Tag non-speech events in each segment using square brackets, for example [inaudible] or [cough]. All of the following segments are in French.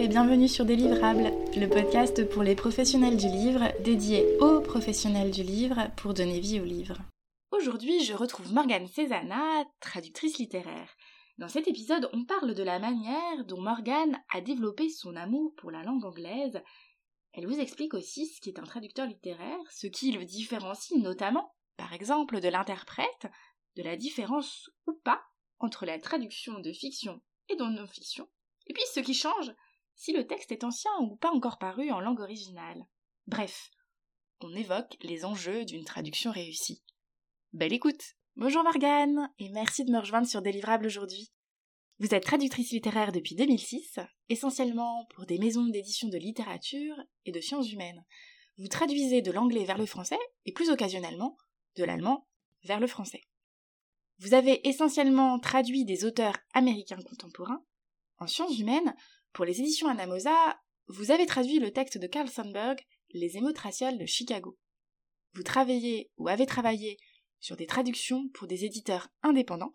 Et bienvenue sur Délivrable, le podcast pour les professionnels du livre, dédié aux professionnels du livre pour donner vie au livre. Aujourd'hui, je retrouve Morgane Cézana, traductrice littéraire. Dans cet épisode, on parle de la manière dont Morgane a développé son amour pour la langue anglaise. Elle vous explique aussi ce qu'est un traducteur littéraire, ce qui le différencie notamment, par exemple, de l'interprète, de la différence ou pas entre la traduction de fiction et de non-fiction, et puis ce qui change si le texte est ancien ou pas encore paru en langue originale. Bref, on évoque les enjeux d'une traduction réussie. Belle écoute Bonjour Morgane, et merci de me rejoindre sur Délivrable aujourd'hui. Vous êtes traductrice littéraire depuis 2006, essentiellement pour des maisons d'édition de littérature et de sciences humaines. Vous traduisez de l'anglais vers le français, et plus occasionnellement, de l'allemand vers le français. Vous avez essentiellement traduit des auteurs américains contemporains. En sciences humaines, pour les éditions Anamosa, vous avez traduit le texte de Carl Sandburg, Les émotes raciales de Chicago. Vous travaillez ou avez travaillé sur des traductions pour des éditeurs indépendants,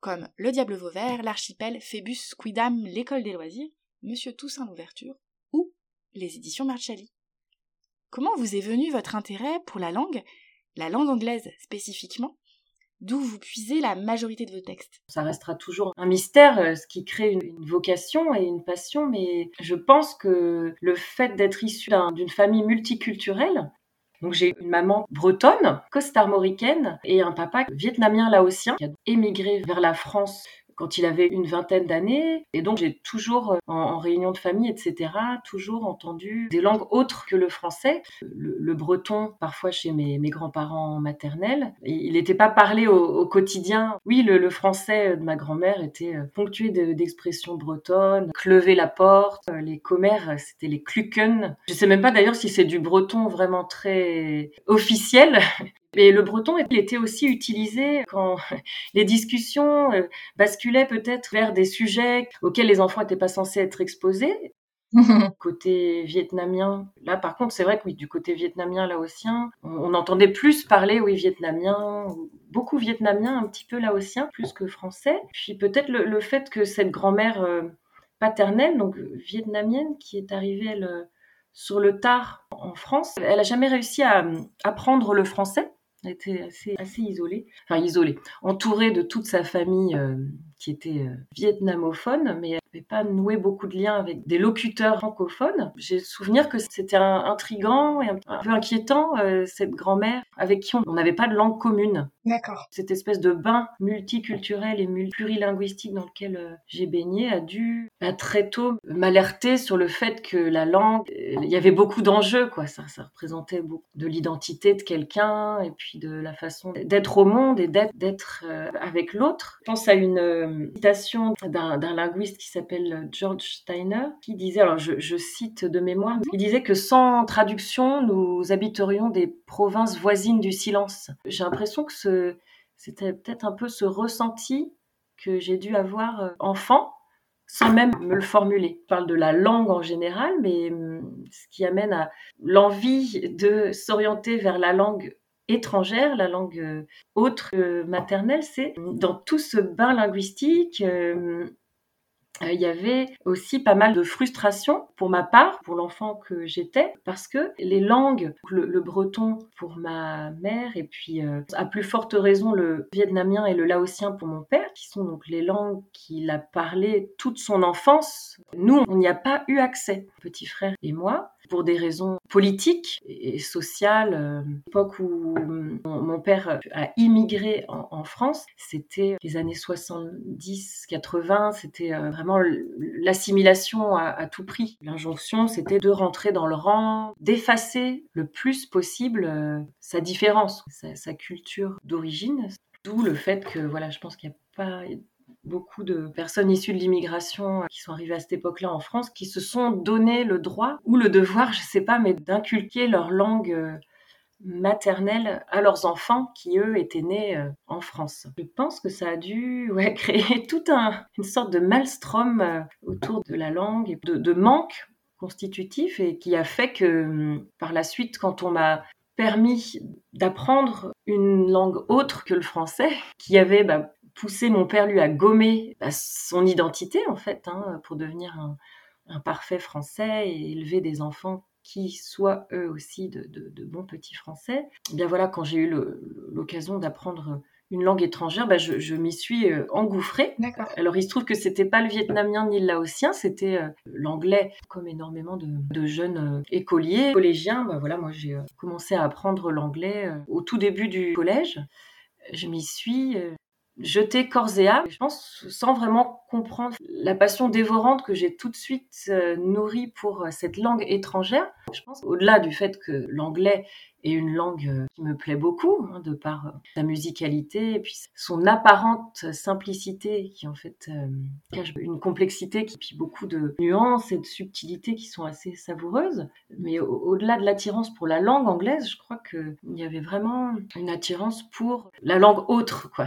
comme Le Diable Vauvert, L'Archipel, Phébus, Quidam, L'École des loisirs, Monsieur Toussaint l'Ouverture, ou les éditions Marcelli. Comment vous est venu votre intérêt pour la langue, la langue anglaise spécifiquement, d'où vous puisez la majorité de vos textes. Ça restera toujours un mystère, euh, ce qui crée une, vocation et une passion, mais je pense que le fait d'être issu d'une famille multiculturelle, donc j'ai une maman bretonne, costarmoricaine, et un papa vietnamien laotien qui a émigré vers la France quand il avait une vingtaine d'années. Et donc j'ai toujours, euh, en, réunion de famille, etc., toujours entendu des langues autres que le français. Le, breton, parfois chez mes, grands-parents maternels. il n'était pas parlé au, quotidien. Oui, le, français de ma grand-mère était euh, ponctué d'expressions bretonnes. Clever la porte, euh, les commères, c'était les kluken. Je sais même pas d'ailleurs si c'est du breton vraiment très officiel, [laughs] mais le breton était aussi utilisé quand [laughs] les discussions euh, basculaient peut-être vers des sujets auxquels les enfants n'étaient pas censés être exposés. [laughs] côté vietnamien, là par contre c'est vrai que oui, du côté vietnamien laotien, on, on entendait plus parler oui vietnamien, beaucoup vietnamien, un petit peu laotien, plus que français. Puis peut-être le, fait que cette grand-mère euh, paternelle, donc vietnamienne, qui est arrivée elle, sur le tard en France, elle a jamais réussi à apprendre le français était assez, assez isolé, enfin isolé, entouré de toute sa famille euh, qui était euh, vietnamophone, mais elle n'avait pas noué beaucoup de liens avec des locuteurs francophones. J'ai souvenir que c'était intrigant et un, peu inquiétant, euh, cette grand-mère avec qui on n'avait pas de langue commune. D'accord. Cette espèce de bain multiculturel et plurilinguistique dans lequel euh, j'ai baigné a dû bah, très tôt m'alerter sur le fait que la langue, il y avait beaucoup d'enjeux, quoi. Ça, ça représentait beaucoup de l'identité de quelqu'un et puis de la façon d'être au monde et d'être avec l'autre. Je pense à une citation d'un linguiste qui s'appelle George Steiner, qui disait, alors je, cite de mémoire, il disait que sans traduction, nous habiterions des provinces voisines du silence. J'ai l'impression que c'était peut-être un peu ce ressenti que j'ai dû avoir euh, enfant sans même me le formuler. Je parle de la langue en général, mais hum, ce qui amène à l'envie de s'orienter vers la langue étrangère, la langue euh, autre maternelle, c'est dans tout ce bain linguistique, euh, euh, il y avait aussi pas mal de frustration pour ma part, pour l'enfant que j'étais, parce que les langues, le, breton pour ma mère, et puis à plus forte raison le vietnamien et le laotien pour mon père, qui sont donc les langues qu'il a parlé toute son enfance, nous, on n'y a pas eu accès, petit frère et moi pour des raisons politiques et sociales. Euh, l'époque où mon, père a immigré en, France, c'était les années 70-80, c'était euh, vraiment l'assimilation à, tout prix. L'injonction, c'était de rentrer dans le rang, d'effacer le plus possible euh, sa différence, sa culture d'origine. D'où le fait que, voilà, je pense qu'il n'y a pas beaucoup de personnes issues de l'immigration euh, qui sont arrivées à cette époque-là en France, qui se sont donné le droit ou le devoir, je ne sais pas, mais d'inculquer leur langue euh, maternelle à leurs enfants qui, eux, étaient nés euh, en France. Je pense que ça a dû [laughs] créer toute un, une sorte de maelstrom autour de la langue et de, manque constitutif et qui a fait que hum, par la suite, quand on m'a permis d'apprendre une langue autre que le français, qui avait bah, poussé mon père lui à gommer bah, son identité en fait hein, pour devenir un, un parfait français et élever des enfants qui soient eux aussi de, bons petits français. Eh bien voilà, quand j'ai eu l'occasion d'apprendre une langue étrangère, bah, je, m'y suis euh, engouffrée. Alors il se trouve que c'était pas le vietnamien ni le laotien, c'était euh, l'anglais, comme énormément de, jeunes euh, écoliers, collégiens. Bah, voilà, moi j'ai commencé à apprendre l'anglais au tout début du collège. Je m'y suis jeté corps et âme, je pense, sans vraiment comprendre la passion dévorante que j'ai tout de suite nourrie pour cette langue étrangère. Je pense, au-delà du fait que l'anglais et une langue euh, qui me plaît beaucoup, hein, de par euh, sa musicalité et puis son apparente simplicité qui en fait euh, cache une complexité qui puis beaucoup de nuances et de subtilités qui sont assez savoureuses. Mais au-delà de l'attirance pour la langue anglaise, je crois qu'il y avait vraiment une attirance pour la langue autre, quoi.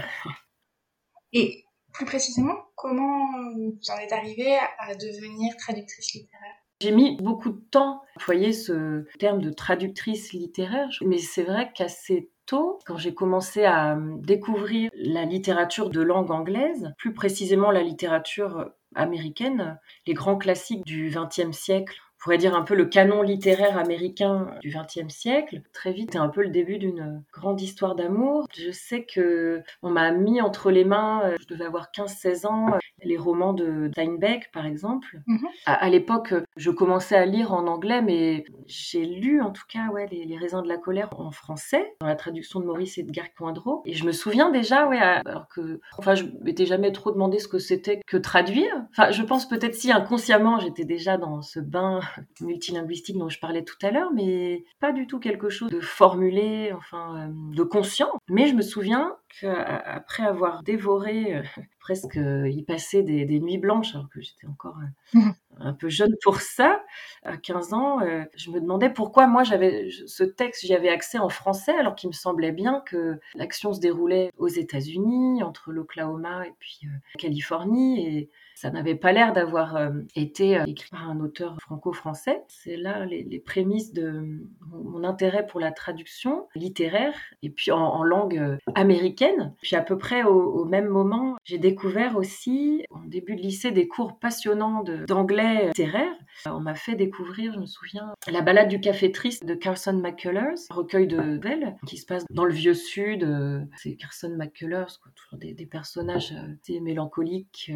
Et plus précisément, comment vous en êtes arrivé à devenir traductrice littéraire? J'ai mis beaucoup de temps à employer ce terme de traductrice littéraire, mais c'est vrai qu'assez tôt, quand j'ai commencé à découvrir la littérature de langue anglaise, plus précisément la littérature américaine, les grands classiques du XXe siècle, pourrait dire un peu le canon littéraire américain du XXe siècle. Très vite, c'est un peu le début d'une grande histoire d'amour. Je sais que on m'a mis entre les mains, euh, je devais avoir 15-16 ans, euh, les romans de Steinbeck, par exemple. Mhm. À, l'époque, je commençais à lire en anglais, mais j'ai lu en tout cas ouais, les, Raisins de la colère en français, dans la traduction de Maurice Edgar Coindreau. Et je me souviens déjà, ouais, alors que, enfin, je m'étais jamais trop demandé ce que c'était que traduire. Enfin, je pense peut-être si inconsciemment j'étais déjà dans ce bain multilinguistique dont je parlais tout à l'heure, mais pas du tout quelque chose de formulé, enfin, euh, de conscient. Mais je me souviens qu'après avoir dévoré euh, [laughs] presque y passer des, nuits blanches, alors que j'étais encore [laughs] euh, un peu jeune pour ça, à 15 ans, je me demandais pourquoi moi j'avais ce texte, j'y avais accès en français, alors qu'il me semblait bien que l'action se déroulait aux États-Unis, entre l'Oklahoma et puis la Californie, et ça n'avait pas l'air d'avoir euh, été euh, écrit par un auteur franco-français. C'est là les, prémices de mon, intérêt pour la traduction littéraire et puis en, langue euh, américaine. Puis à peu près au, même moment, j'ai découvert aussi, en début de lycée, des cours passionnants d'anglais littéraire. On m'a fait découvrir, je me souviens, La balade du café triste de Carson McCullers, recueil de nouvelles qui se passe dans le vieux sud. C'est Carson McCullers, toujours des, personnages mélancoliques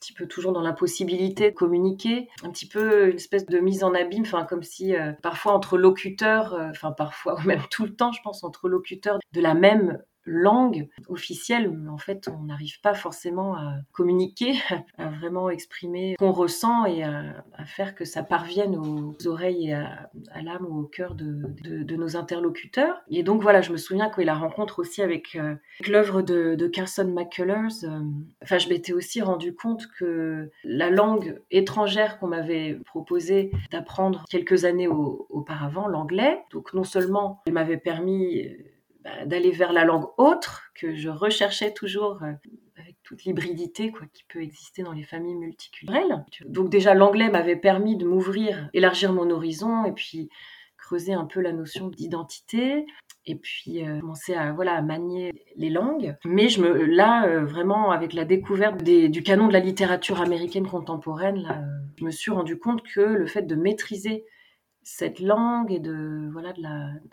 petit peu toujours dans l'impossibilité de communiquer, un petit peu une espèce de mise en abîme, enfin comme si euh, parfois entre locuteurs, euh, enfin parfois [laughs] ou même tout le temps, je pense entre locuteurs de la même langue officielle, mais en fait, on n'arrive pas forcément à communiquer, [laughs] à vraiment exprimer ce qu'on ressent et à, faire que ça parvienne aux oreilles et à, l'âme ou au cœur de, nos interlocuteurs. Et donc voilà, je me souviens que la rencontre aussi avec, euh, l'œuvre de, Carson McCullers, euh, enfin, je m'étais aussi rendu compte que la langue étrangère qu'on m'avait proposé d'apprendre quelques années auparavant, l'anglais, donc non seulement elle m'avait permis bah, d'aller vers la langue autre que je recherchais toujours euh, avec toute l'hybridité quoi qui peut exister dans les familles multiculturelles. Donc déjà l'anglais m'avait permis de m'ouvrir, élargir mon horizon et puis creuser un peu la notion d'identité et puis euh, commencer à voilà manier les langues. Mais je me là euh, vraiment avec la découverte du canon de la littérature américaine contemporaine, là, je me suis rendu compte que le fait de maîtriser cette langue et de voilà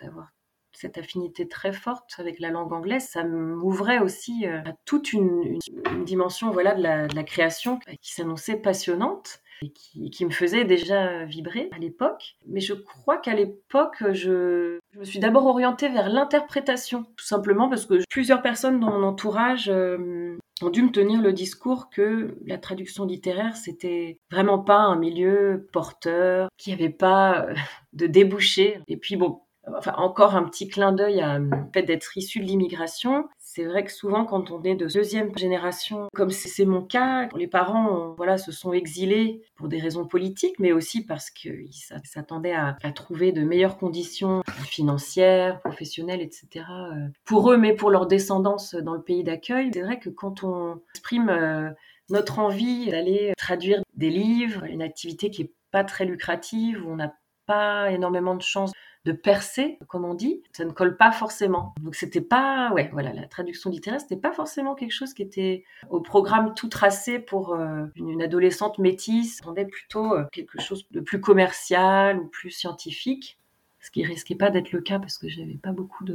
d'avoir cette affinité très forte avec la langue anglaise, ça m'ouvrait aussi euh, à toute une, dimension voilà, de, la, création qui s'annonçait passionnante et qui, me faisait déjà vibrer à l'époque. Mais je crois qu'à l'époque, je, me suis d'abord orientée vers l'interprétation, tout simplement parce que plusieurs personnes dans mon entourage euh, ont dû me tenir le discours que la traduction littéraire, c'était vraiment pas un milieu porteur, qu'il n'y avait pas euh, de débouchés. Et puis bon, enfin encore un petit clin d'œil à le fait d'être issu de l'immigration. C'est vrai que souvent quand on est de deuxième génération, comme c'est mon cas, les parents voilà se sont exilés pour des raisons politiques, mais aussi parce qu'ils s'attendaient à, trouver de meilleures conditions financières, professionnelles, etc. Euh, pour eux, mais pour leur descendance dans le pays d'accueil. C'est vrai que quand on exprime euh, notre envie d'aller traduire des livres, une activité qui est pas très lucrative, où on n'a pas énormément de chances de percer, comme on dit, ça ne colle pas forcément. Donc c'était pas, ouais, voilà, la traduction littéraire, c'était pas forcément quelque chose qui était au programme tout tracé pour euh, une, adolescente métisse. On plutôt euh, quelque chose de plus commercial ou plus scientifique ce qui risquait pas d'être le cas parce que j'avais pas beaucoup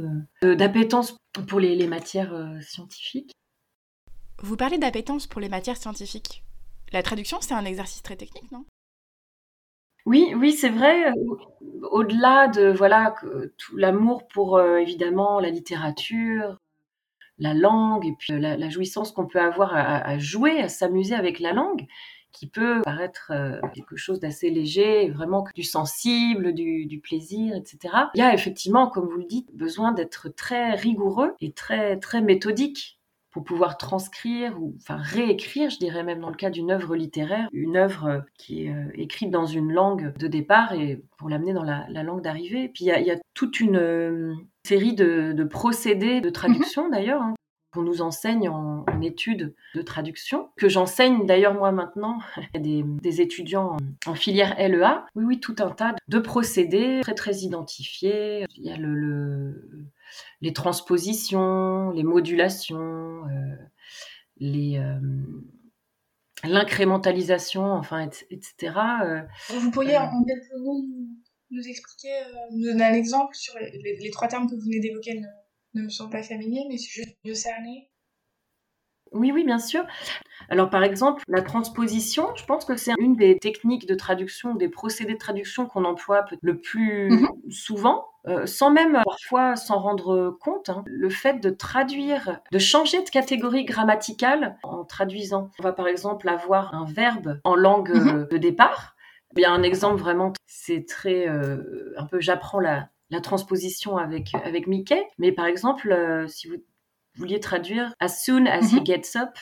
d'appétence pour les, matières euh, scientifiques. Vous parlez d'appétence pour les matières scientifiques. La traduction, c'est un exercice très technique, non? Oui, oui, c'est vrai. Au-delà de voilà tout l'amour pour euh, évidemment la littérature, la langue et puis la, jouissance qu'on peut avoir à, jouer, à s'amuser avec la langue, qui peut paraître euh, quelque chose d'assez léger, vraiment du sensible, du, du, plaisir, etc. Il y a effectivement, comme vous le dites, besoin d'être très rigoureux et très très méthodique pour pouvoir transcrire ou enfin réécrire, je dirais même dans le cas d'une œuvre littéraire, une œuvre euh, qui est euh, écrite dans une langue de départ et pour l'amener dans la, langue d'arrivée. Puis il y, a, toute une euh, série de, procédés de traduction mhm. d'ailleurs. Hein, qu'on nous enseigne en, études de traduction, que j'enseigne d'ailleurs moi maintenant [laughs] à des, des, étudiants en, filière LEA. Oui, oui, tout un tas de procédés très très identifiés. Il y a le les transpositions, les modulations, euh, les euh, l'incrémentalisation, enfin, etc. Euh, vous pourriez en quelques mots nous, expliquer, nous donner un exemple sur les, trois termes que vous venez d'évoquer ne, me sont pas familiers, mais c'est juste mieux cerner. Oui, oui, bien sûr. Alors, par exemple, la transposition, je pense que c'est une des techniques de traduction, des procédés de traduction qu'on emploie le plus mhm. souvent. Euh, sans même parfois s'en rendre compte, hein. le fait de traduire, de changer de catégorie grammaticale en traduisant. On va par exemple avoir un verbe en langue mhm. de départ. Il y a un exemple vraiment, c'est très euh, un peu j'apprends la, la transposition avec avec Mickey, mais par exemple euh, si vous vouliez traduire as soon as he mhm. gets up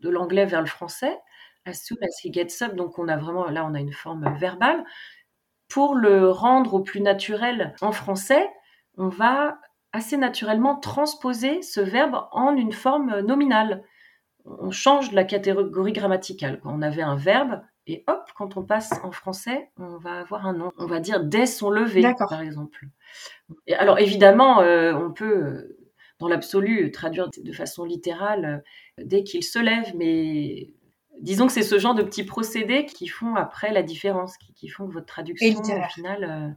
de l'anglais vers le français, as soon as he gets up, donc on a vraiment là on a une forme verbale pour le rendre au plus naturel en français, on va assez naturellement transposer ce verbe en une forme nominale. On change la catégorie grammaticale. On avait un verbe et hop, quand on passe en français, on va avoir un nom. On va dire dès son lever, par exemple. Et alors évidemment, euh, on peut, dans l'absolu, traduire de façon littérale euh, dès qu'il se lève, mais disons que c'est ce genre de petits procédés qui font après la différence, qui, font que votre traduction, au final, euh,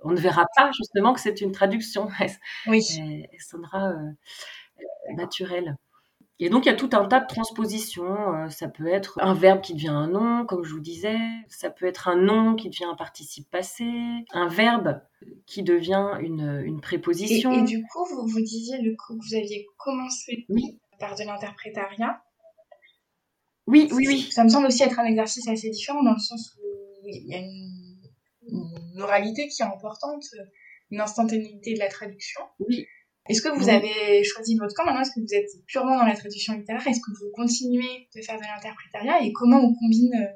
on ne verra pas justement que c'est une traduction. [laughs] oui. Elle, sonnera euh, naturelle. Et donc, il y a tout un tas de transpositions. Euh, ça peut être un verbe qui devient un nom, comme je vous disais. Ça peut être un nom qui devient un participe passé. Un verbe qui devient une, préposition. Et, du coup, vous, vous disiez le coup que vous aviez commencé par de l'interprétariat. Oui, oui, oui. Ça me semble aussi être un exercice assez différent dans le sens où il y a une, oralité qui est importante, une instantanéité de la traduction. Oui. Est-ce que vous avez choisi votre camp maintenant? Est-ce que vous êtes purement dans la traduction littéraire? Est-ce que vous continuez de faire de l'interprétariat? Et comment on combine euh,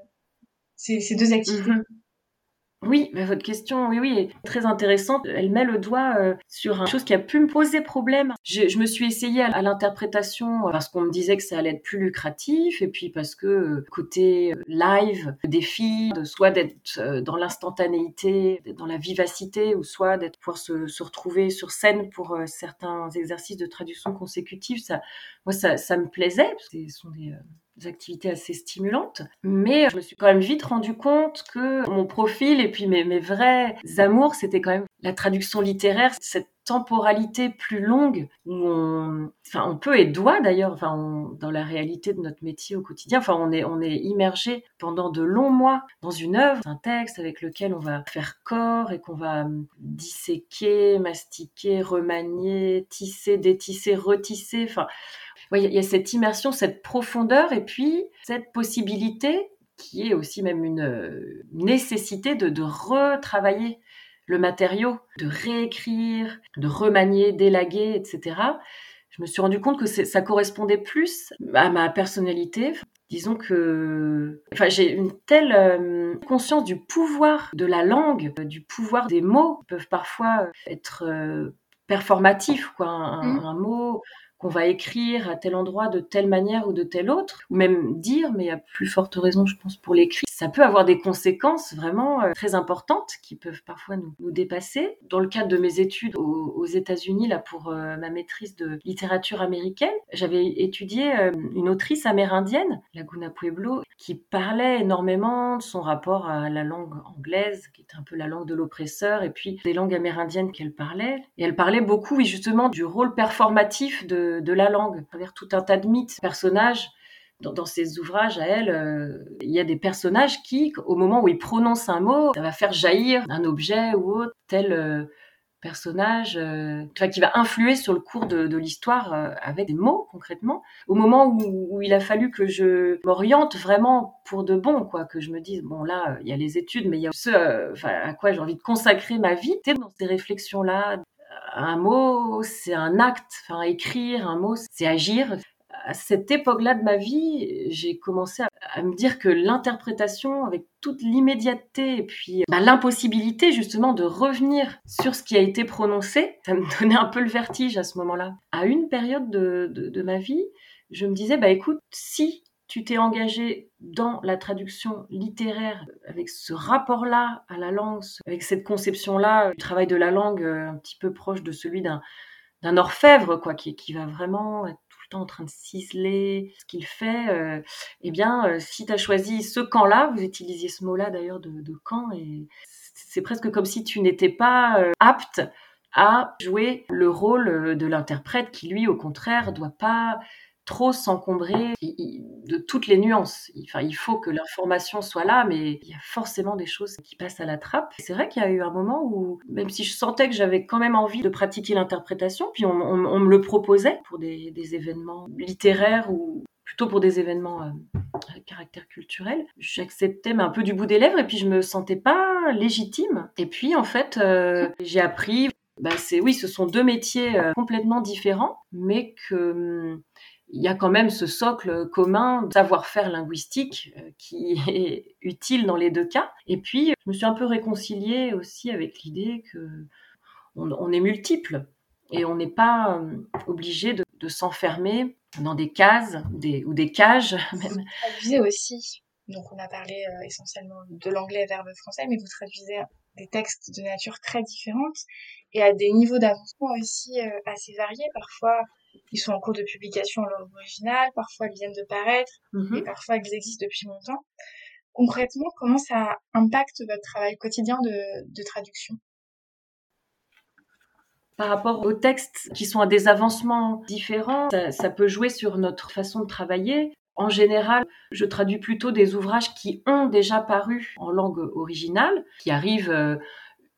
ces, deux activités? Mhm. Oui, votre question, oui, oui, est très intéressante. Elle met le doigt euh, sur une chose qui a pu me poser problème. Je, me suis essayée à, l'interprétation parce qu'on me disait que ça allait être plus lucratif, et puis parce que euh, côté euh, live, défi, soit d'être dans l'instantanéité, dans la vivacité, ou soit d'être pouvoir se, se, retrouver sur scène pour certains exercices de traduction consécutive, ça, moi, ça, ça me plaisait. Ce sont des activités assez stimulantes. Mais je me suis quand même vite rendu compte que mon profil et puis mes, mes vrais amours, c'était quand même la traduction littéraire, cette temporalité plus longue où on, enfin, on peut et doit d'ailleurs, enfin, dans la réalité de notre métier au quotidien, enfin, on est, on est immergé pendant de longs mois dans une œuvre, un texte avec lequel on va faire corps et qu'on va hum, disséquer, mastiquer, remanier, tisser, détisser, retisser, enfin, il y a cette immersion, cette profondeur et puis cette possibilité qui est aussi même une euh, nécessité de, retravailler le matériau, de réécrire, de remanier, d'élaguer, etc. Je me suis rendu compte que ça correspondait plus à ma personnalité. Disons que enfin, j'ai une telle euh, conscience du pouvoir de la langue, du pouvoir des mots qui peuvent parfois être euh, performatifs. Quoi. Un, mmh. un mot qu'on va écrire à tel endroit de telle manière ou de telle autre, ou même dire, mais à plus forte raison, je pense, pour l'écrit, ça peut avoir des conséquences vraiment euh, très importantes qui peuvent parfois nous, dépasser. Dans le cadre de mes études aux, aux États-Unis, là, pour euh, ma maîtrise de littérature américaine, j'avais étudié euh, une autrice amérindienne, Laguna Pueblo, qui parlait énormément de son rapport à la langue anglaise, qui est un peu la langue de l'oppresseur, et puis des langues amérindiennes qu'elle parlait. Et elle parlait beaucoup, oui, justement, du rôle performatif de de, la langue, à travers tout un tas de mythes, personnages. Dans, dans ses ouvrages à elle, euh, il y a des personnages qui, au moment où ils prononcent un mot, ça va faire jaillir un objet ou autre, tel euh, personnage euh, qui va influer sur le cours de, l'histoire avec des mots concrètement. Au moment où, il a fallu que je m'oriente vraiment pour de bon, quoi, que je me dise bon là, il y a les études, mais il y a ce à quoi j'ai envie de consacrer ma vie. Dans ces réflexions-là, un mot, c'est un acte. Enfin, écrire un mot, c'est agir. À cette époque-là de ma vie, j'ai commencé à, me dire que l'interprétation, avec toute l'immédiateté et puis bah, l'impossibilité justement de revenir sur ce qui a été prononcé, ça me [laughs] donnait un peu le vertige à ce moment-là. À une période de, de ma vie, je me disais, bah écoute, si tu t'es engagé dans la traduction littéraire avec ce rapport-là à la langue, avec cette conception-là du travail de la langue euh, un petit peu proche de celui d'un, d'un orfèvre, quoi, qui, qui va vraiment être tout le temps en train de ciseler ce qu'il fait, euh, eh bien, euh, si tu as choisi ce camp-là, vous utilisiez ce mot-là d'ailleurs de, de camp, et c'est presque comme si tu n'étais pas apte à jouer le rôle de l'interprète qui, lui, au contraire, doit pas trop s'encombrer de toutes les nuances. Enfin, il faut que l'information soit là, mais il y a forcément des choses qui passent à la trappe. C'est vrai qu'il y a eu un moment où, même si je sentais que j'avais quand même envie de pratiquer l'interprétation, puis on, me le proposait pour des, événements littéraires ou plutôt pour des événements euh, à caractère culturel, j'acceptais mais un peu du bout des lèvres et puis je me sentais pas légitime. Et puis en fait, euh, j'ai appris bah c'est oui, ce sont deux métiers euh, complètement différents, mais que hum, il y a quand même ce socle commun savoir-faire linguistique euh, qui [laughs] est utile dans les deux cas. Et puis, je me suis un peu réconciliée aussi avec l'idée que on, est multiple et on n'est pas euh, obligé de, s'enfermer dans des cases ou des cages. [laughs] Même. Vous traduisez aussi, donc on a parlé euh, essentiellement de l'anglais vers le français, mais vous traduisez des textes de nature très différente et à des niveaux d'avancement aussi assez variés. Parfois, ils sont en cours de publication en langue originale, parfois ils viennent de paraître, mhm. et parfois ils existent depuis longtemps. Concrètement, comment ça impacte votre travail quotidien de, traduction? Par rapport aux textes qui sont à des avancements différents, ça, peut jouer sur notre façon de travailler. En général, je traduis plutôt des ouvrages qui ont déjà paru en langue originale, qui arrivent euh,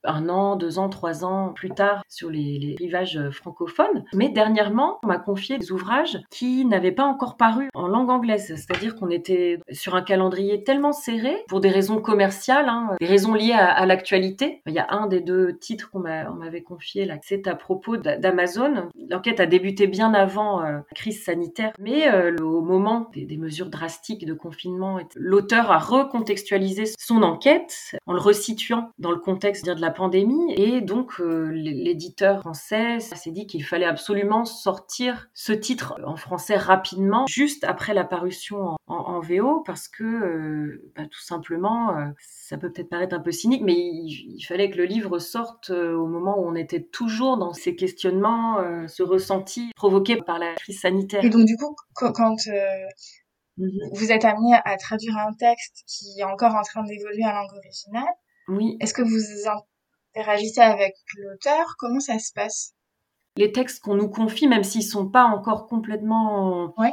un an, deux ans, trois ans plus tard sur les, rivages francophones. Mais dernièrement, on m'a confié des ouvrages qui n'avaient pas encore paru en langue anglaise. C'est-à-dire qu'on était sur un calendrier tellement serré pour des raisons commerciales, hein, des raisons liées à, l'actualité. Il y a un des deux titres qu'on m'avait confié là, c'est à propos d'Amazon. L'enquête a débuté bien avant euh, la crise sanitaire, mais euh, au moment des, des mesures drastiques de confinement, l'auteur a recontextualisé son enquête en le resituant dans le contexte de la pandémie. Et donc, euh, l'éditeur français s'est dit qu'il fallait absolument sortir ce titre en français rapidement, juste après la parution en, VO, parce que, euh, bah, tout simplement, euh, ça peut peut-être paraître un peu cynique, mais il, fallait que le livre sorte au moment où on était toujours dans ces questionnements, ce ressenti provoqué par la crise sanitaire. Et donc, du coup, quand... Mhm. Vous êtes amené à traduire un texte qui est encore en train d'évoluer en langue originale. Oui. Est-ce que vous interagissez avec l'auteur Comment ça se passe? Les textes qu'on nous confie, même s'ils sont pas encore complètement ouais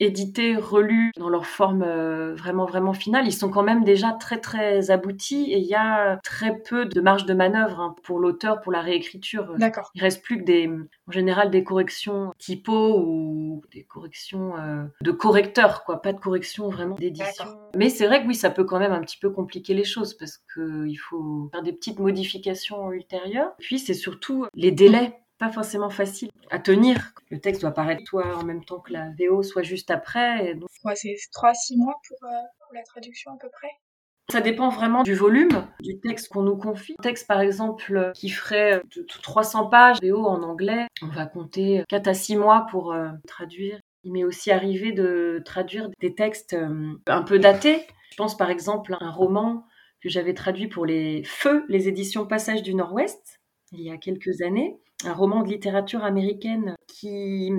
édités, relus dans leur forme euh, vraiment vraiment finale, ils sont quand même déjà très très aboutis et il y a très peu de marge de manœuvre hein, pour l'auteur pour la réécriture. D'accord. Il reste plus que des en général des corrections typo ou des corrections euh, de correcteurs quoi, pas de corrections vraiment d'édition. Mais c'est vrai que oui, ça peut quand même un petit peu compliquer les choses parce que il faut faire des petites modifications ultérieures. Puis c'est surtout les délais pas forcément facile à tenir. Le texte doit paraître soit en même temps que la VO, soit juste après. Ouais, c'est 3-6 mois pour, euh, pour, la traduction à peu près? Ça dépend vraiment du volume du texte qu'on nous confie. Un texte, par exemple, qui ferait 300 pages VO en anglais, on va compter 4 à 6 mois pour euh, traduire. Il m'est aussi arrivé de traduire des textes euh, un peu datés. Je pense par exemple à un roman que j'avais traduit pour les Feux, les éditions Passage du Nord-Ouest, il y a quelques années. Un roman de littérature américaine qui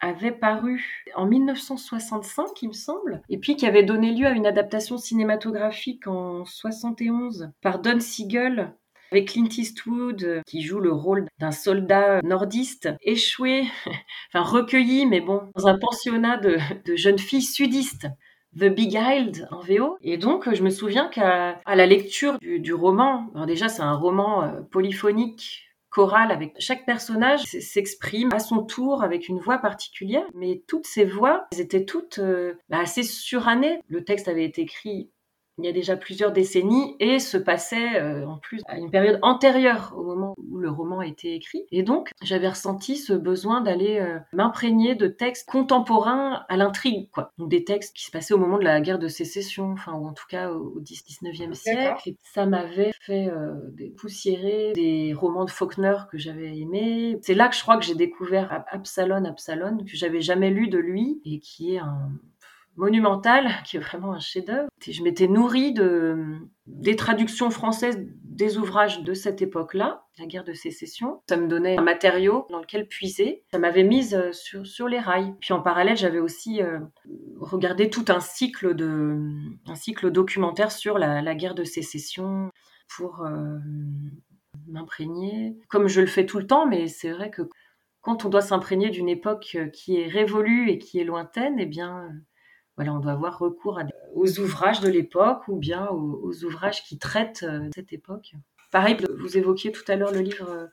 avait paru en 1965, il me semble, et puis qui avait donné lieu à une adaptation cinématographique en 71 par Don Siegel avec Clint Eastwood qui joue le rôle d'un soldat nordiste échoué, [laughs] enfin recueilli, mais bon, dans un pensionnat de, jeunes filles sudistes. The Big Isle en VO. Et donc, je me souviens qu'à la lecture du, roman, déjà, c'est un roman euh, polyphonique chorale avec chaque personnage s'exprime à son tour avec une voix particulière, mais toutes ces voix, elles étaient toutes euh, bah, assez surannées. Le texte avait été écrit il y a déjà plusieurs décennies et se passait euh, en plus à une période antérieure au moment où le roman a été écrit. Et donc, j'avais ressenti ce besoin d'aller euh, m'imprégner de textes contemporains à l'intrigue, quoi. Donc des textes qui se passaient au moment de la guerre de sécession, enfin, ou en tout cas au 19e siècle. Et ça m'avait fait euh, poussiérer des romans de Faulkner que j'avais aimés. C'est là que je crois que j'ai découvert Absalon, Absalon, que j'avais jamais lu de lui et qui est un monumental, qui est vraiment un chef-d'œuvre. Je m'étais nourrie de, des traductions françaises des ouvrages de cette époque-là, la guerre de sécession. Ça me donnait un matériau dans lequel puiser. Ça m'avait mise euh, sur, sur les rails. Puis en parallèle, j'avais aussi euh, regardé tout un cycle, de, un cycle documentaire sur la, guerre de sécession pour euh, m'imprégner, comme je le fais tout le temps, mais c'est vrai que quand on doit s'imprégner d'une époque qui est révolue et qui est lointaine, eh bien, voilà, on doit avoir recours aux ouvrages de l'époque ou bien aux, ouvrages qui traitent euh, cette époque. Pareil, vous évoquiez tout à l'heure le livre euh,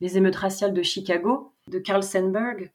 Les émeutes raciales de Chicago de Carl Sandburg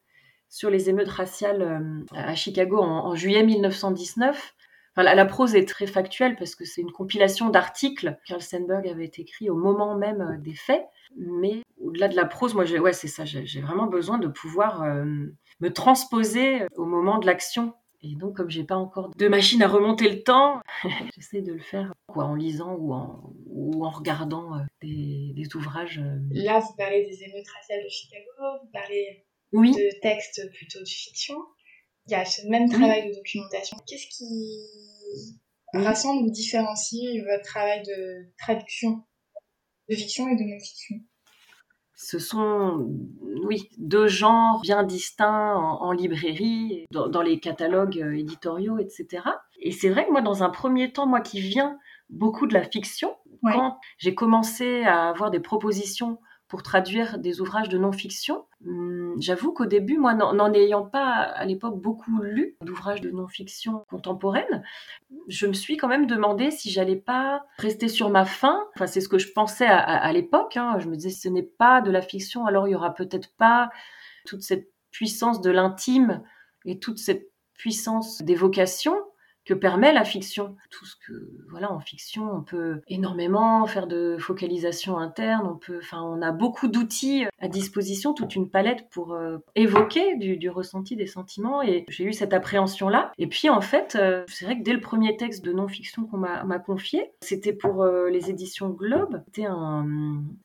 sur les émeutes raciales euh, à Chicago en, juillet 1919. la, prose est très factuelle parce que c'est une compilation d'articles que Carl Sandburg avait écrit au moment même des faits. Mais au-delà de la prose, moi, ouais, c'est ça. J'ai vraiment besoin de pouvoir me transposer au moment de l'action et donc, comme j'ai pas encore de machine à remonter le temps, [laughs] j'essaie de le faire quoi, en lisant ou en, ou en regardant euh, des, des, ouvrages. Euh. Là, vous parlez des émeutes raciales de Chicago, vous parlez de textes plutôt de fiction. Il y a ce même travail de documentation. Qu'est-ce qui rassemble ou différencie votre travail de traduction de fiction et de non-fiction? Ce sont, oui, deux genres bien distincts en, librairie, dans, les catalogues euh, éditoriaux, etc. Et c'est vrai que moi, dans un premier temps, moi qui viens beaucoup de la fiction, quand j'ai commencé à avoir des propositions pour traduire des ouvrages de non-fiction. Hum, j'avoue qu'au début, moi, n'en ayant pas à l'époque beaucoup lu d'ouvrages de non-fiction contemporaine, je me suis quand même demandé si j'allais pas rester sur ma faim. Enfin, c'est ce que je pensais à, l'époque. Hein. Je me disais, ce n'est pas de la fiction, alors il y aura peut-être pas toute cette puissance de l'intime et toute cette puissance d'évocation que permet la fiction. Tout ce que, voilà, en fiction, on peut énormément faire de focalisation interne, on peut, enfin, on a beaucoup d'outils à disposition, toute une palette pour euh, évoquer du, ressenti des sentiments et j'ai eu cette appréhension-là. Et puis, en fait, euh, c'est vrai que dès le premier texte de non-fiction qu'on m'a confié, c'était pour euh, les éditions Globe, c'était un,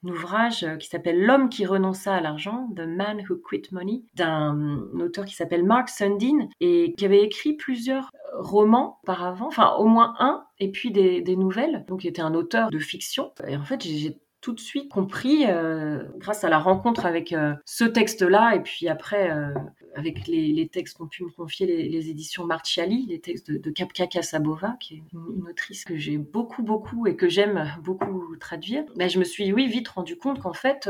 ouvrage qui s'appelle L'homme qui renonça à l'argent, The Man Who Quit Money, d'un auteur qui s'appelle Mark Sundin et qui avait écrit plusieurs romans auparavant, enfin au moins un, et puis des, nouvelles. Donc il était un auteur de fiction. Et en fait, j'ai tout de suite compris, euh, grâce à la rencontre avec euh, ce texte-là, et puis après, euh, avec les, textes qu'ont pu me confier les, éditions Marciali, les textes de, de Kapka Kasabova, qui est une, autrice que j'ai beaucoup, beaucoup et que j'aime beaucoup traduire, ben, je me suis, oui, vite rendu compte qu'en fait,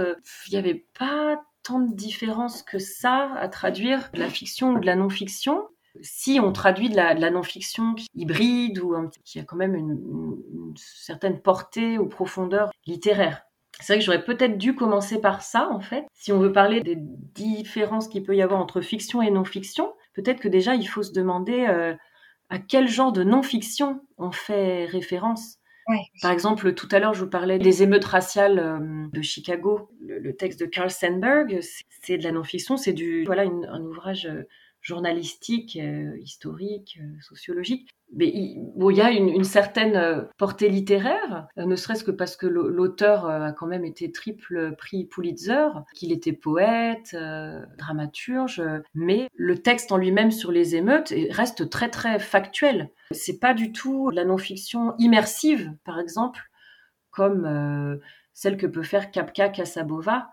il n'y avait pas tant de différence que ça à traduire de la fiction ou de la non-fiction si on traduit de la, non-fiction hybride ou qui a quand même une, certaine portée ou profondeur littéraire. C'est vrai que j'aurais peut-être dû commencer par ça, en fait. Si on veut parler des différences qu'il peut y avoir entre fiction et non-fiction, peut-être que déjà il faut se demander euh, à quel genre de non-fiction on fait référence. Par exemple, tout à l'heure, je vous parlais des émeutes raciales euh, de Chicago. Le, texte de Carl Sandburg, c'est de la non-fiction, c'est du voilà un ouvrage euh, journalistique, historique, sociologique. Mais il, y a une, certaine portée littéraire, ne serait-ce que parce que l'auteur a quand même été triple prix Pulitzer, qu'il était poète, dramaturge, mais le texte en lui-même sur les émeutes reste très très factuel. C'est pas du tout la non-fiction immersive, par exemple, comme celle que peut faire Kapka Kasabova,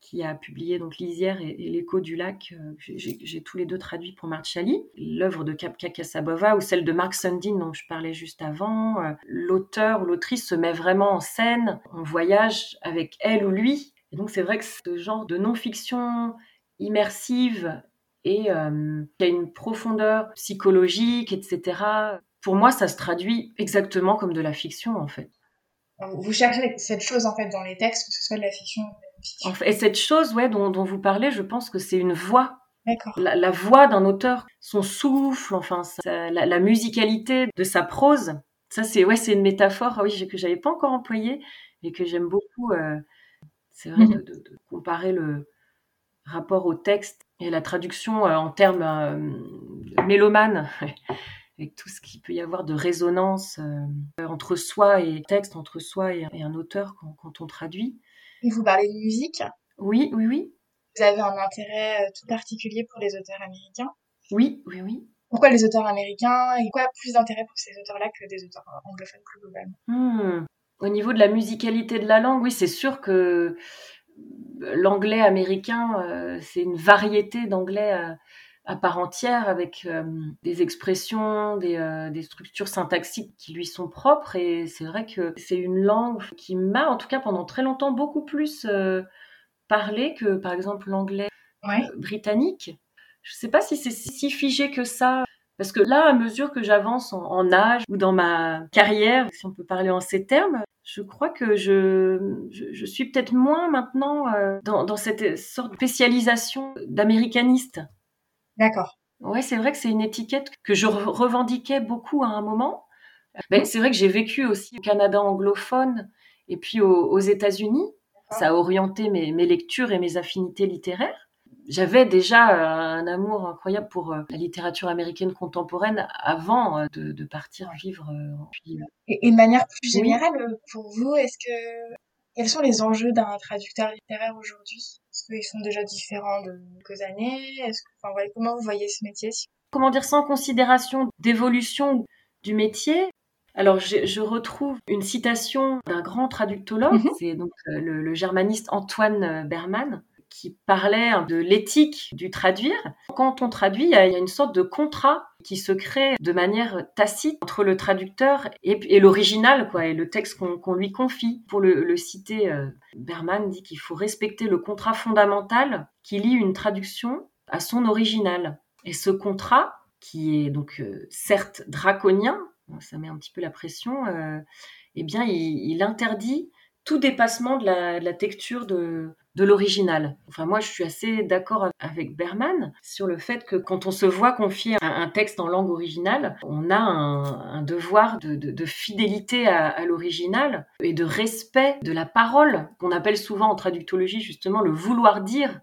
qui a publié donc Lisière et, l'écho du lac. Euh, j'ai tous les deux traduits pour Marchali. L'œuvre de Kapka Kasabova ou celle de Mark Sundin dont je parlais juste avant. Euh, l'auteur ou l'autrice se met vraiment en scène. On voyage avec elle ou lui. Et donc c'est vrai que ce genre de non-fiction immersive et euh, qui a une profondeur psychologique, etc. Pour moi, ça se traduit exactement comme de la fiction en fait. Vous cherchez cette chose en fait dans les textes, que ce soit de la fiction et cette chose ouais, dont, vous parlez, je pense que c'est une voix. La, la, voix d'un auteur, son souffle, enfin la, musicalité de sa prose. Ça, c'est ouais, c'est une métaphore ah oui, que j'avais pas encore employée et que j'aime beaucoup. Euh, c'est vrai mhm. de, comparer le rapport au texte et la traduction euh, en termes euh, mélomane avec tout ce qu'il peut y avoir de résonance entre soi et texte, entre soi et, un auteur quand on traduit. Et vous parlez de musique? Oui, oui, oui. Vous avez un intérêt euh, tout particulier pour les auteurs américains? Oui, oui, oui. Pourquoi les auteurs américains et quoi plus d'intérêt pour ces auteurs-là que des auteurs anglophones plus globalement? Hmm. Au niveau de la musicalité de la langue, oui, c'est sûr que l'anglais américain, euh, c'est une variété d'anglais euh, à part entière avec euh, des expressions, des, euh, des, structures syntaxiques qui lui sont propres. Et c'est vrai que c'est une langue qui m'a, en tout cas pendant très longtemps, beaucoup plus euh, parlé que par exemple l'anglais britannique. Je ne sais pas si c'est si figé que ça. Parce que là, à mesure que j'avance en, âge ou dans ma carrière, si on peut parler en ces termes, je crois que je, je, suis peut-être moins maintenant dans, dans cette sorte de spécialisation d'américaniste. D'accord. Ouais, c'est vrai que c'est une étiquette que je revendiquais beaucoup à un moment. Mais c'est vrai que j'ai vécu aussi au Canada anglophone et puis aux, États-Unis. Ça a orienté mes, lectures et mes affinités littéraires. J'avais déjà un amour incroyable pour euh, la littérature américaine contemporaine avant euh, de, partir vivre euh, en pays. Et, de manière plus générale, pour vous, est-ce que quels sont les enjeux d'un traducteur littéraire aujourd'hui? Est-ce qu'ils sont déjà différents de quelques années? Est-ce que, enfin, Comment vous voyez ce métier Comment dire, sans considération d'évolution du métier, alors, je, retrouve une citation d'un grand traductologue, mhm. c'est donc euh, le, germaniste Antoine euh, Berman, qui parlait de l'éthique du traduire. Quand on traduit, il y, a, une sorte de contrat qui se crée de manière tacite entre le traducteur et, l'original, quoi, et le texte qu'on lui confie. Pour le, citer, euh, Berman dit qu'il faut respecter le contrat fondamental qui lie une traduction à son original. Et ce contrat, qui est donc euh, certes draconien, ça met un petit peu la pression, euh, eh bien, il, interdit tout dépassement de la texture de, de l'original. Enfin, moi, je suis assez d'accord avec Berman sur le fait que quand on se voit confier un, texte en langue originale, on a un, devoir de, fidélité à, l'original et de respect de la parole, qu'on appelle souvent en traductologie justement le vouloir dire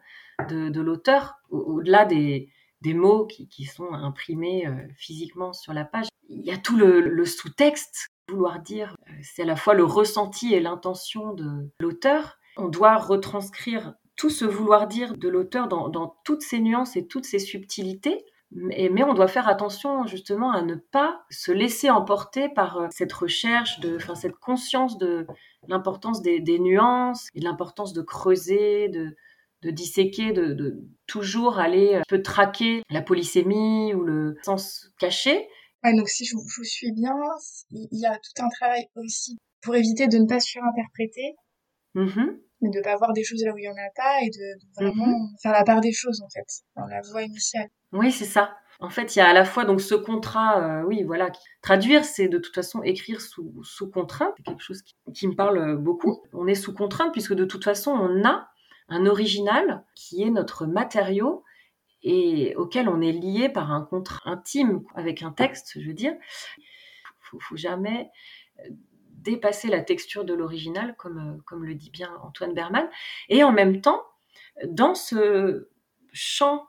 de, l'auteur, au-delà des, mots qui, sont imprimés euh, physiquement sur la page. Il y a tout le sous-texte. Vouloir dire, euh, c'est à la fois le ressenti et l'intention de l'auteur, on doit retranscrire tout ce vouloir dire de l'auteur dans, toutes ses nuances et toutes ses subtilités. Mais, on doit faire attention justement à ne pas se laisser emporter par euh, cette recherche, de, enfin, cette conscience de l'importance des, nuances et de l'importance de creuser, de, disséquer, de, toujours aller euh, peu traquer la polysémie ou le sens caché. donc si je vous suis bien, il y a tout un travail aussi pour éviter de ne pas surinterpréter. Mm mais de pas voir des choses là où il y en a pas et de, vraiment mhm. faire la part des choses en fait dans la voie initiale. Oui, c'est ça. En fait, il y a à la fois donc ce contrat, euh, oui, voilà, traduire, c'est de toute façon écrire sous, sous contrainte, c'est quelque chose qui, qui, me parle beaucoup. On est sous contrainte puisque de toute façon, on a un original qui est notre matériau et auquel on est lié par un contrat intime avec un texte, je veux dire. Faut, faut jamais dépasser la texture de l'original, comme, euh, comme le dit bien Antoine Berman. Et en même temps, dans ce champ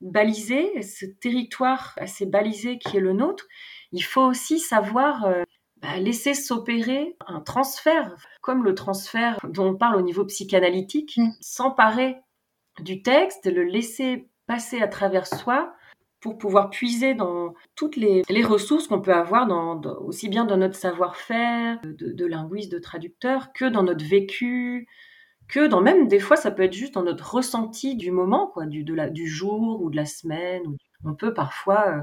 balisé, ce territoire assez balisé qui est le nôtre, il faut aussi savoir euh, bah, laisser s'opérer un transfert, comme le transfert dont on parle au niveau psychanalytique, mm. s'emparer du texte, le laisser passer à travers soi pour pouvoir puiser dans toutes les, ressources qu'on peut avoir, dans, aussi bien dans notre savoir-faire de, linguiste, de traducteur, que dans notre vécu, que dans même des fois ça peut être juste dans notre ressenti du moment, quoi, du, jour ou de la semaine. On peut parfois euh,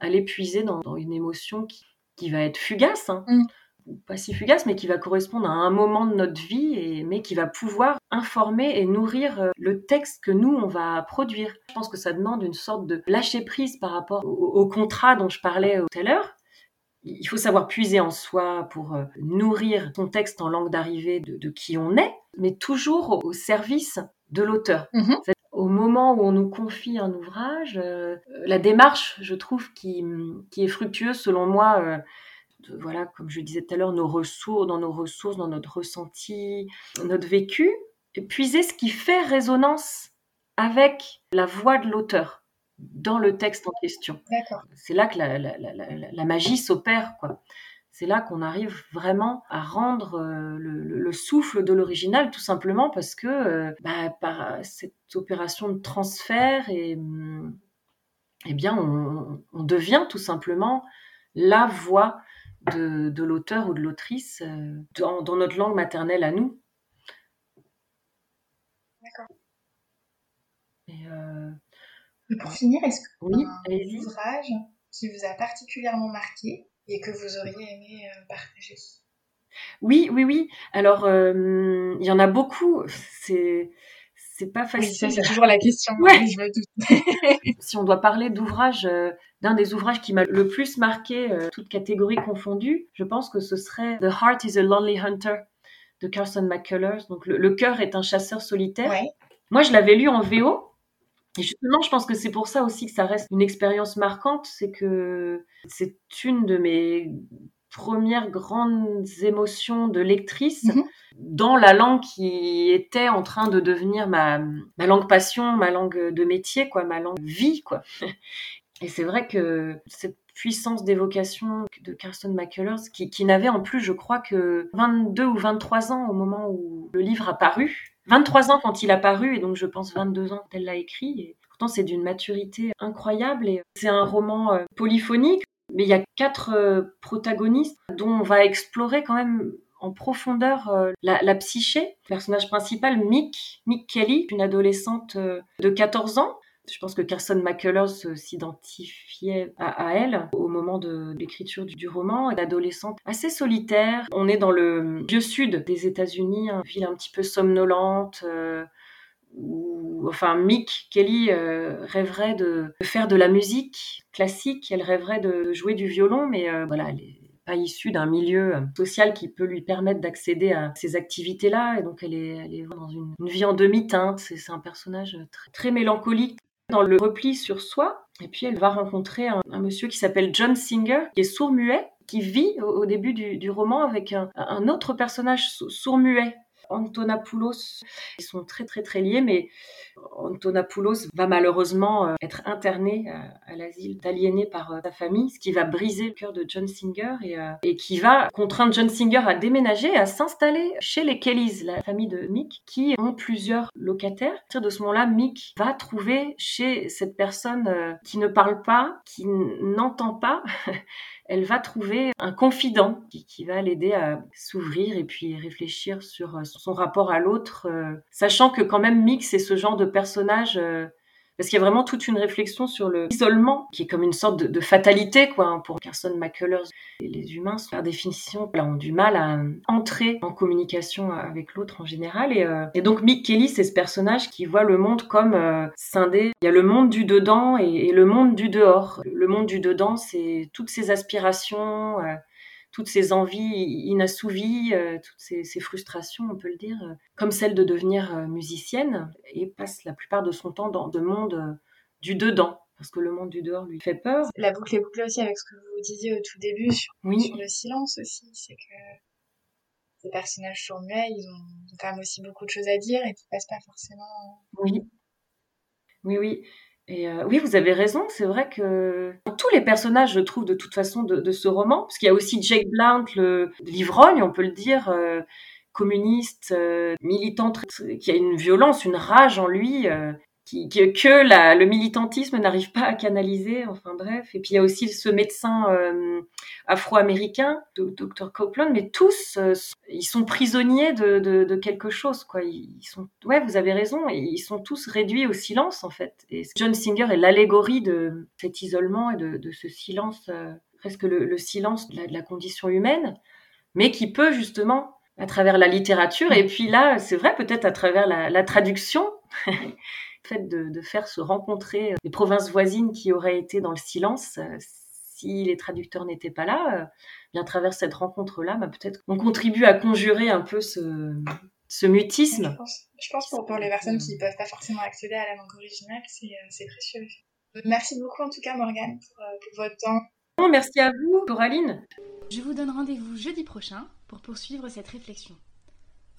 aller puiser dans, une émotion qui, qui, va être fugace, hein. mm. Pas si fugace, mais qui va correspondre à un moment de notre vie, et, mais qui va pouvoir informer et nourrir euh, le texte que nous on va produire. Je pense que ça demande une sorte de lâcher prise par rapport au, au contrat dont je parlais tout à l'heure il faut savoir puiser en soi pour euh, nourrir son texte en langue d'arrivée de, qui on est, mais toujours au, service de l'auteur. Mhm. Au moment où on nous confie un ouvrage, euh, la démarche, je trouve, qui, qui est fructueuse selon moi, euh, voilà, comme je disais tout à l'heure, nos ressources, dans nos ressources, dans notre ressenti, notre vécu, puiser ce qui fait résonance avec la voix de l'auteur dans le texte en question. C'est là que la, la, la, la magie s'opère, quoi. C'est là qu'on arrive vraiment à rendre euh, le, le, souffle de l'original, tout simplement parce que euh, bah, par cette opération de transfert, et, mm, eh bien, on, on, devient tout simplement la voix de, de l'auteur ou de l'autrice euh, dans, dans, notre langue maternelle à nous. D'accord. Et pour finir, est-ce que oui, un ouvrage qui vous a particulièrement marqué et que vous auriez aimé euh, partager? Oui, oui, oui. Alors, euh, il y en a beaucoup. C'est c'est pas facile. ça, c'est toujours la question. Ouais. si on doit parler d'ouvrage, euh, d'un des ouvrages qui m'a le plus marqué, toutes catégories confondues, je pense que ce serait The Heart is a Lonely Hunter de Carson McCullers. Donc, le, cœur est un chasseur solitaire. Moi, je l'avais lu en VO et justement, je pense que c'est pour ça aussi que ça reste une expérience marquante, c'est que c'est une de mes premières grandes émotions de lectrice mhm. dans la langue qui était en train de devenir ma, ma langue passion, ma langue de métier, quoi, ma langue vie, quoi. Et c'est vrai que cette puissance d'évocation de Carson McCullers, qui, qui n'avait en plus, je crois, que 22 ou 23 ans au moment où le livre a paru, 23 ans quand il a paru, et donc je pense 22 ans quand elle l'a écrit. Et pourtant, c'est d'une maturité incroyable. Et c'est un roman euh, polyphonique, mais il y a quatre euh, protagonistes dont on va explorer quand même en profondeur euh, la, la, psyché. Le personnage principal, Mick, Mick Kelly, une adolescente de 14 ans, je pense que Carson McCullers s'identifiait à, elle au moment de l'écriture du, roman. Une adolescente assez solitaire. On est dans le vieux sud des États-Unis, une ville un petit peu somnolente. Euh, où, enfin, Mick Kelly euh, rêverait de, faire de la musique classique. Elle rêverait de jouer du violon, mais euh, voilà, elle n'est pas issue d'un milieu social qui peut lui permettre d'accéder à ces activités-là. Et donc, est, elle est dans une, vie en demi-teinte. C'est un personnage très mélancolique, dans le repli sur soi. Et puis elle va rencontrer un, monsieur qui s'appelle John Singer, qui est sourd-muet, qui vit au, début du, roman avec un autre personnage sourd-muet Antonopoulos. Ils sont très très très liés, mais Antonopoulos va malheureusement euh, être interné euh, à, l'asile d'aliéné par euh, sa famille, ce qui va briser le cœur de John Singer et, qui va contraindre John Singer à déménager, à s'installer chez les Kellys, la famille de Mick, qui ont plusieurs locataires. À partir de ce moment-là, Mick va trouver chez cette personne qui ne parle pas, qui n'entend pas, [laughs] elle va trouver un confident qui, va l'aider à s'ouvrir et puis réfléchir sur euh, son rapport à l'autre, euh, sachant que quand même Mick, c'est ce genre de personnage euh, parce qu'il y a vraiment toute une réflexion sur l'isolement, qui est comme une sorte de, fatalité, quoi, hein, pour Carson McCullers. les humains, par définition, ont du mal à entrer en communication avec l'autre en général. Et, euh, donc Mick Kelly, c'est ce personnage qui voit le monde comme euh, scindé. Il y a le monde du dedans et, le monde du dehors. Le monde du dedans, c'est toutes ces aspirations, euh, toutes ces envies inassouvies, euh, toutes ces, frustrations, on peut le dire, euh, comme celle de devenir euh, musicienne, et passe la plupart de son temps dans le monde du dedans, parce que le monde du dehors lui fait peur. La boucle est bouclée aussi avec ce que vous disiez au tout début sur, le silence aussi, c'est que ces personnages sourds ils ont quand même aussi beaucoup de choses à dire et qui passent pas forcément. Oui, oui, oui. Et euh, oui, vous avez raison, c'est vrai que tous les personnages, je trouve, de toute façon, de, ce roman, parce qu'il y a aussi Jake Blount, l'ivrogne, on peut le dire, euh, communiste, euh, militante, qui a une violence, une rage en lui, que le militantisme n'arrive pas à canaliser, enfin bref. Et puis il y a aussi ce médecin euh, afro-américain, Dr Copeland, mais tous, euh, ils sont prisonniers de, quelque chose, quoi. Ils sont, ouais, vous avez raison, ils sont tous réduits au silence, en fait. Et John Singer est l'allégorie de cet isolement et de, ce silence, euh, presque le, silence de la, condition humaine, mais qui peut justement à travers la littérature, et puis là, c'est vrai, peut-être à travers la traduction, [laughs] fait de, faire se rencontrer les provinces voisines qui auraient été dans le silence euh, si les traducteurs n'étaient pas là, euh, bien à travers cette rencontre-là, bah, peut-être qu'on contribue à conjurer un peu ce, ce mutisme. Je pense, que pour, les personnes qui ne peuvent pas forcément accéder à la langue originale, c'est euh, précieux. Merci beaucoup en tout cas Morgane pour, pour votre temps. merci à vous Coraline. Je vous donne rendez-vous jeudi prochain pour poursuivre cette réflexion.